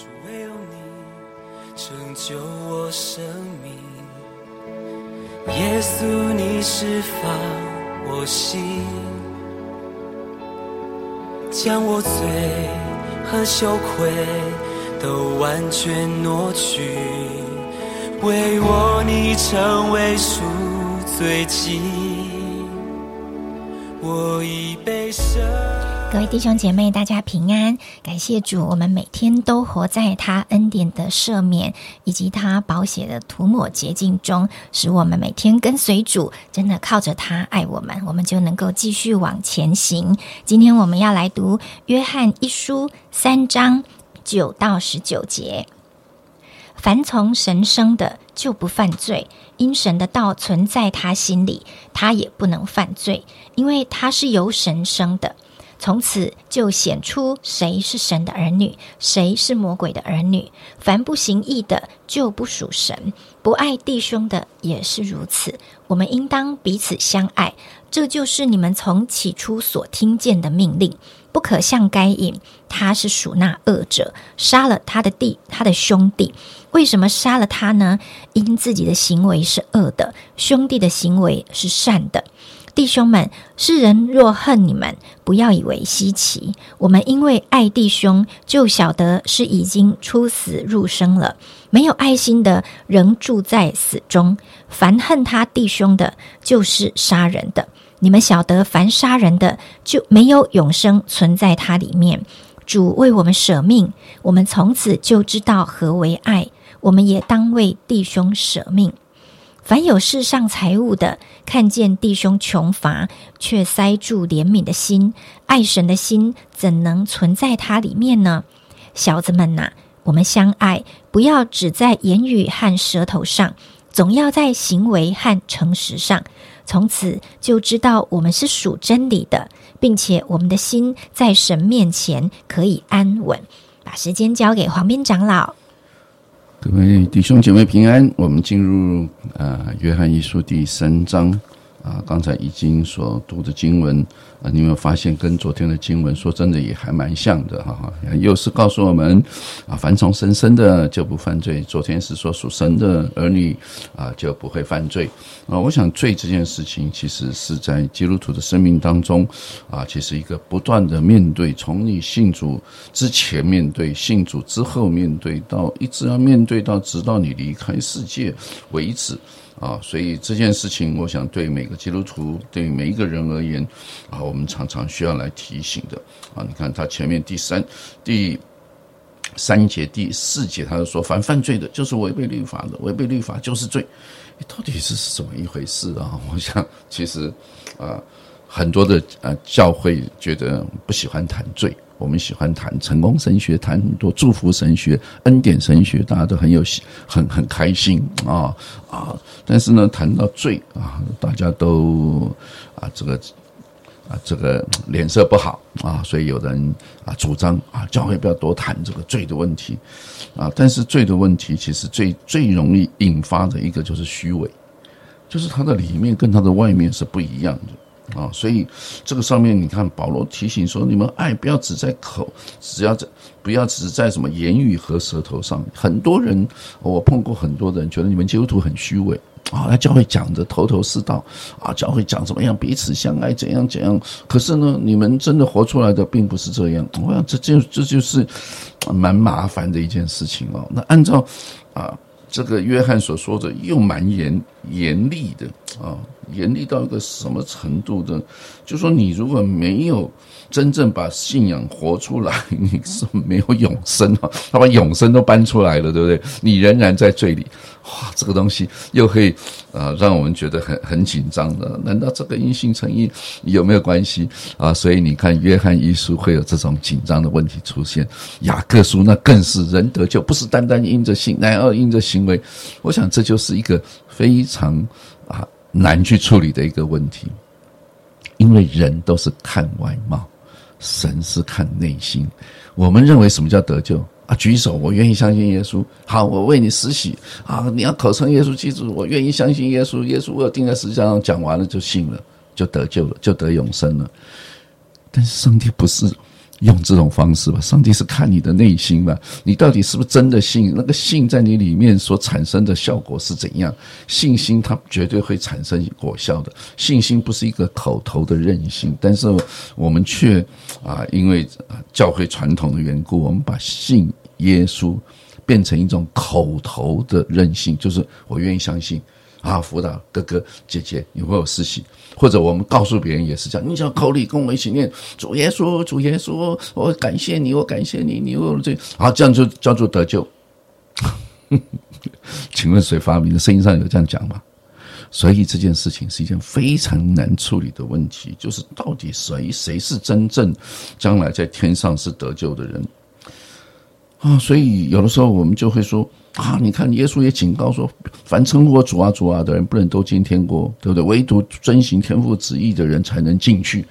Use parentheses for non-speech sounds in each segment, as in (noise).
主唯有你拯救我生命，耶稣你释放我心，将我罪和羞愧都完全挪去，为我你成为赎罪祭，我已被神。各位弟兄姐妹，大家平安！感谢主，我们每天都活在他恩典的赦免以及他宝血的涂抹洁净中，使我们每天跟随主，真的靠着他爱我们，我们就能够继续往前行。今天我们要来读约翰一书三章九到十九节。凡从神生的，就不犯罪，因神的道存在他心里，他也不能犯罪，因为他是由神生的。从此就显出谁是神的儿女，谁是魔鬼的儿女。凡不行义的，就不属神；不爱弟兄的，也是如此。我们应当彼此相爱，这就是你们从起初所听见的命令。不可像该隐，他是属那恶者，杀了他的弟，他的兄弟。为什么杀了他呢？因自己的行为是恶的，兄弟的行为是善的。弟兄们，世人若恨你们，不要以为稀奇。我们因为爱弟兄，就晓得是已经出死入生了。没有爱心的，仍住在死中。凡恨他弟兄的，就是杀人的。你们晓得，凡杀人的，就没有永生存在他里面。主为我们舍命，我们从此就知道何为爱。我们也当为弟兄舍命。凡有世上财物的，看见弟兄穷乏，却塞住怜悯的心，爱神的心怎能存在他里面呢？小子们呐，我们相爱，不要只在言语和舌头上，总要在行为和诚实上。从此就知道我们是属真理的，并且我们的心在神面前可以安稳。把时间交给黄斌长老。各位弟兄姐妹平安，我们进入啊约翰一书第三章。啊，刚才已经所读的经文啊，你有没有发现跟昨天的经文说真的也还蛮像的哈？又是告诉我们啊，凡从神生的就不犯罪。昨天是说属神的儿女啊就不会犯罪啊。我想罪这件事情其实是在基督徒的生命当中啊，其实一个不断的面对，从你信主之前面对，信主之后面对，到一直要面对到直到你离开世界为止。啊，所以这件事情，我想对每个基督徒，对每一个人而言，啊，我们常常需要来提醒的。啊，你看他前面第三、第三节、第四节，他就说，凡犯罪的，就是违背律法的，违背律法就是罪。到底是怎么一回事啊？(laughs) 我想，其实啊，很多的呃教会觉得不喜欢谈罪。我们喜欢谈成功神学，谈很多祝福神学、恩典神学，大家都很有很很开心啊啊！但是呢，谈到罪啊，大家都啊这个啊这个脸色不好啊，所以有人啊主张啊教会不要多谈这个罪的问题啊。但是罪的问题，其实最最容易引发的一个就是虚伪，就是它的里面跟它的外面是不一样的。啊，所以这个上面你看，保罗提醒说，你们爱不要只在口，只要在不要只在什么言语和舌头上。很多人，我碰过很多人，觉得你们基督徒很虚伪啊，来教会讲的头头是道啊，教会讲怎么样彼此相爱，怎样怎样。可是呢，你们真的活出来的并不是这样。我想这就这就是蛮麻烦的一件事情哦。那按照啊。这个约翰所说的又蛮严严厉的啊，严厉到一个什么程度的？就说你如果没有真正把信仰活出来，你是没有永生啊！他把永生都搬出来了，对不对？你仍然在罪里。哇，这个东西又可以啊，让我们觉得很很紧张的。难道这个因信成义有没有关系啊？所以你看，约翰一书会有这种紧张的问题出现。雅各书那更是人得救，不是单单因着信，乃要因着行为。我想这就是一个非常难去处理的一个问题，因为人都是看外貌，神是看内心。我们认为什么叫得救？啊，举手，我愿意相信耶稣。好，我为你施洗。啊，你要口称耶稣基督，我愿意相信耶稣。耶稣我定在十字架上，讲完了就信了，就得救了，就得永生了。但是上帝不是用这种方式吧。上帝是看你的内心吧，你到底是不是真的信？那个信在你里面所产生的效果是怎样？信心它绝对会产生果效的。信心不是一个口头的任性，但是我们却啊，因为教会传统的缘故，我们把信耶稣变成一种口头的任性，就是我愿意相信。啊，辅导哥哥姐姐，你会有实习，或者我们告诉别人也是这样。你只要口里跟我一起念主耶稣，主耶稣，我感谢你，我感谢你，你有这，好，这样就叫做得救。(laughs) 请问谁发明的？圣经上有这样讲吗？所以这件事情是一件非常难处理的问题，就是到底谁谁是真正将来在天上是得救的人啊？所以有的时候我们就会说。啊！你看，耶稣也警告说，凡称呼我主啊主啊的人，不能都进天国，对不对？唯独遵行天父旨意的人才能进去。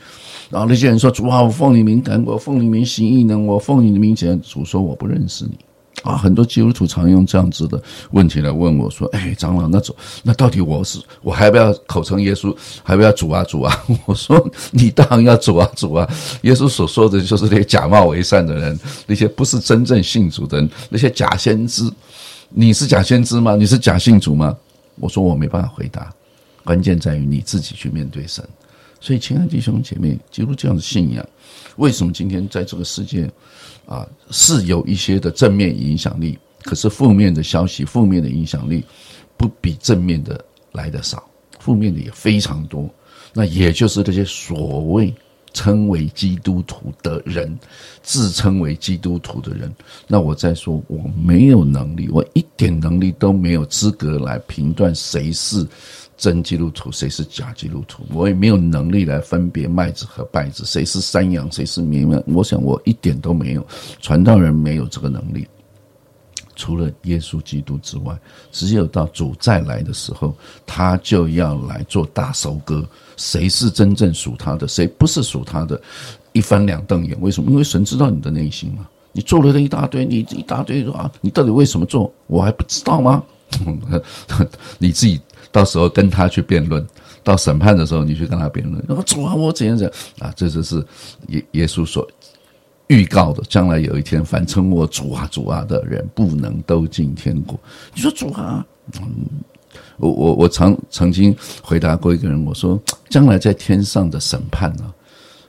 然后那些人说：“主啊，我奉你名赶我，奉你名行异能，我奉你的名讲。”主说：“我不认识你。”啊，很多基督徒常用这样子的问题来问我说：“哎，长老，那走那到底我是我还不要口称耶稣，还不要主啊主啊？” (laughs) 我说：“你当然要主啊主啊！耶稣所说的就是那些假冒为善的人，那些不是真正信主的人，那些假先知。”你是假先知吗？你是假信主吗？我说我没办法回答，关键在于你自己去面对神。所以，亲爱的弟兄姐妹，基督教的信仰，为什么今天在这个世界啊是有一些的正面影响力？可是负面的消息、负面的影响力不比正面的来的少，负面的也非常多。那也就是这些所谓。称为基督徒的人，自称为基督徒的人，那我再说，我没有能力，我一点能力都没有资格来评断谁是真基督徒，谁是假基督徒。我也没有能力来分别麦子和稗子，谁是山羊，谁是绵羊。我想我一点都没有，传道人没有这个能力。除了耶稣基督之外，只有到主再来的时候，他就要来做大收割。谁是真正属他的，谁不是属他的，一翻两瞪眼。为什么？因为神知道你的内心嘛。你做了这一大堆，你一大堆说啊，你到底为什么做？我还不知道吗？(laughs) 你自己到时候跟他去辩论，到审判的时候，你去跟他辩论。我主啊，我怎样怎样啊？这就是耶耶稣所。预告的，将来有一天，凡称我主啊主啊的人，不能都进天国。你说主啊，嗯，我我我曾曾经回答过一个人，我说，将来在天上的审判呢，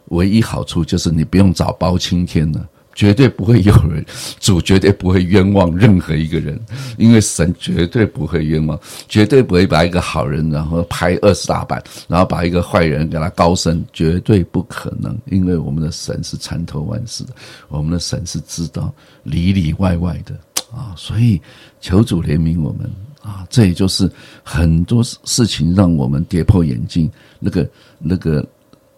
唯一好处就是你不用找包青天了。绝对不会有人，主绝对不会冤枉任何一个人，因为神绝对不会冤枉，绝对不会把一个好人然后拍二十大板，然后把一个坏人给他高升，绝对不可能，因为我们的神是参透万事的，我们的神是知道里里外外的啊，所以求主怜悯我们啊，这也就是很多事情让我们跌破眼镜，那个那个。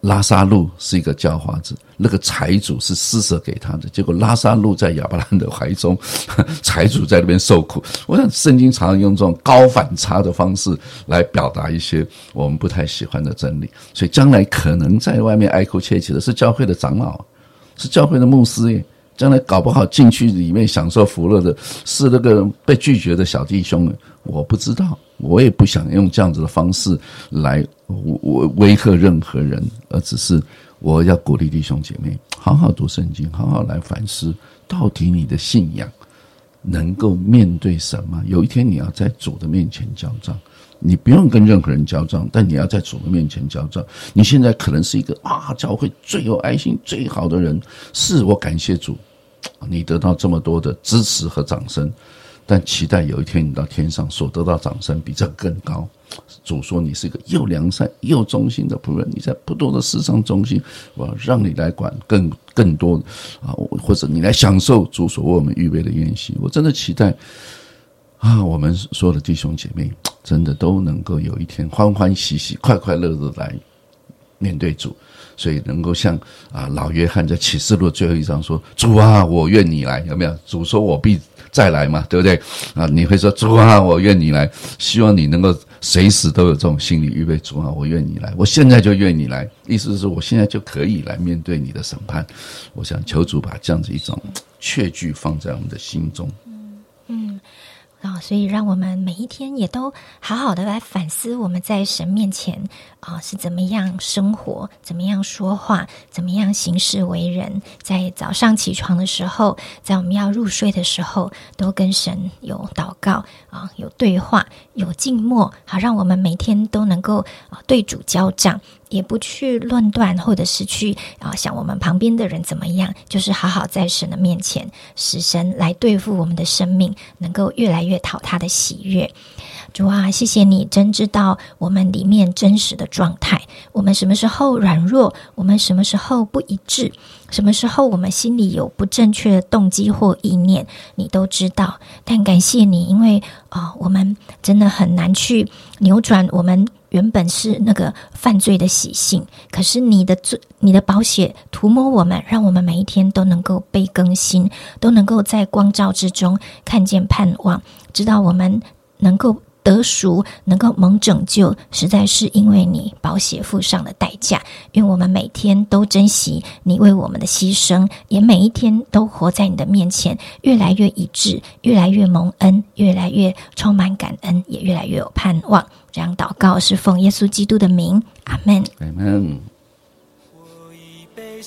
拉萨路是一个叫花子，那个财主是施舍给他的，结果拉萨路在亚伯兰的怀中，(laughs) 财主在那边受苦。我想圣经常常用这种高反差的方式来表达一些我们不太喜欢的真理，所以将来可能在外面哀哭切齿的是教会的长老，是教会的牧师耶。将来搞不好进去里面享受福乐的是那个被拒绝的小弟兄，我不知道，我也不想用这样子的方式来我威吓任何人，而只是我要鼓励弟兄姐妹好好读圣经，好好来反思，到底你的信仰能够面对什么？有一天你要在主的面前交账。你不用跟任何人交账，但你要在主的面前交账。你现在可能是一个啊，教会最有爱心、最好的人，是我感谢主，你得到这么多的支持和掌声。但期待有一天你到天上所得到掌声比这更高。主说你是一个又良善又忠心的仆人，你在不多的世上忠心，我让你来管更更多啊，或者你来享受主所为我们预备的宴席。我真的期待。啊，我们所有的弟兄姐妹，真的都能够有一天欢欢喜喜、快快乐乐来面对主，所以能够像啊老约翰在启示录最后一章说：“主啊，我愿你来。”有没有？主说我必再来嘛，对不对？啊，你会说：“主啊，我愿你来。”希望你能够随时都有这种心理预备。主啊，我愿你来，我现在就愿你来。意思是说，我现在就可以来面对你的审判。我想求主把这样子一种确据放在我们的心中。啊，所以让我们每一天也都好好的来反思，我们在神面前啊是怎么样生活，怎么样说话，怎么样行事为人。在早上起床的时候，在我们要入睡的时候，都跟神有祷告啊，有对话，有静默，好让我们每天都能够啊对主交账。也不去论断，或者是去啊想我们旁边的人怎么样，就是好好在神的面前，使神来对付我们的生命，能够越来越讨他的喜悦。主啊，谢谢你真知道我们里面真实的状态，我们什么时候软弱，我们什么时候不一致，什么时候我们心里有不正确的动机或意念，你都知道。但感谢你，因为啊，我们真的很难去扭转我们。原本是那个犯罪的习性，可是你的罪、你的保险涂抹我们，让我们每一天都能够被更新，都能够在光照之中看见盼望，知道我们能够得赎，能够蒙拯救，实在是因为你保险付上的代价。愿我们每天都珍惜你为我们的牺牲，也每一天都活在你的面前，越来越一致，越来越蒙恩，越来越充满感恩，也越来越有盼望。这样祷告是奉耶稣基督的名，阿门。阿门。我已被，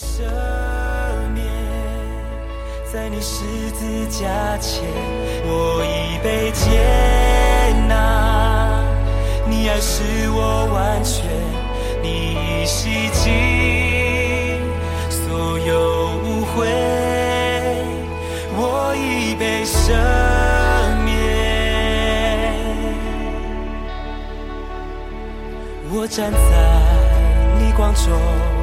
在你十字架前，我已被接那。你爱使我完全，你已洗净所有误会，我已被赦免。我站在逆光中。